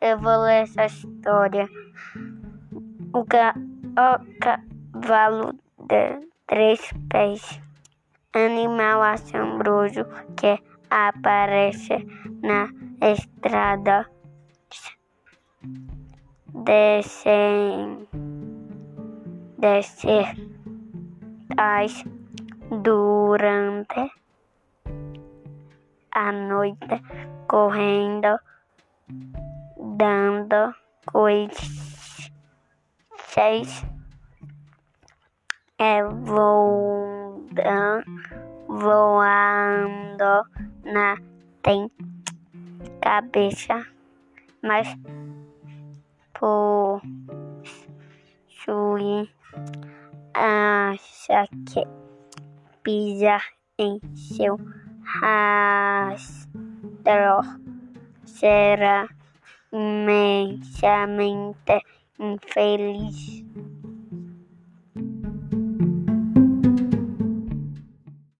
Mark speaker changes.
Speaker 1: eu vou ler essa história. O, ca... o cavalo de três pés, animal assombroso que aparece na estrada. Descem, descer as durante a noite, correndo, dando coisas. É voando, voando na tem cabeça, mas possui acha que pisa em seu rastro será imensamente infeliz.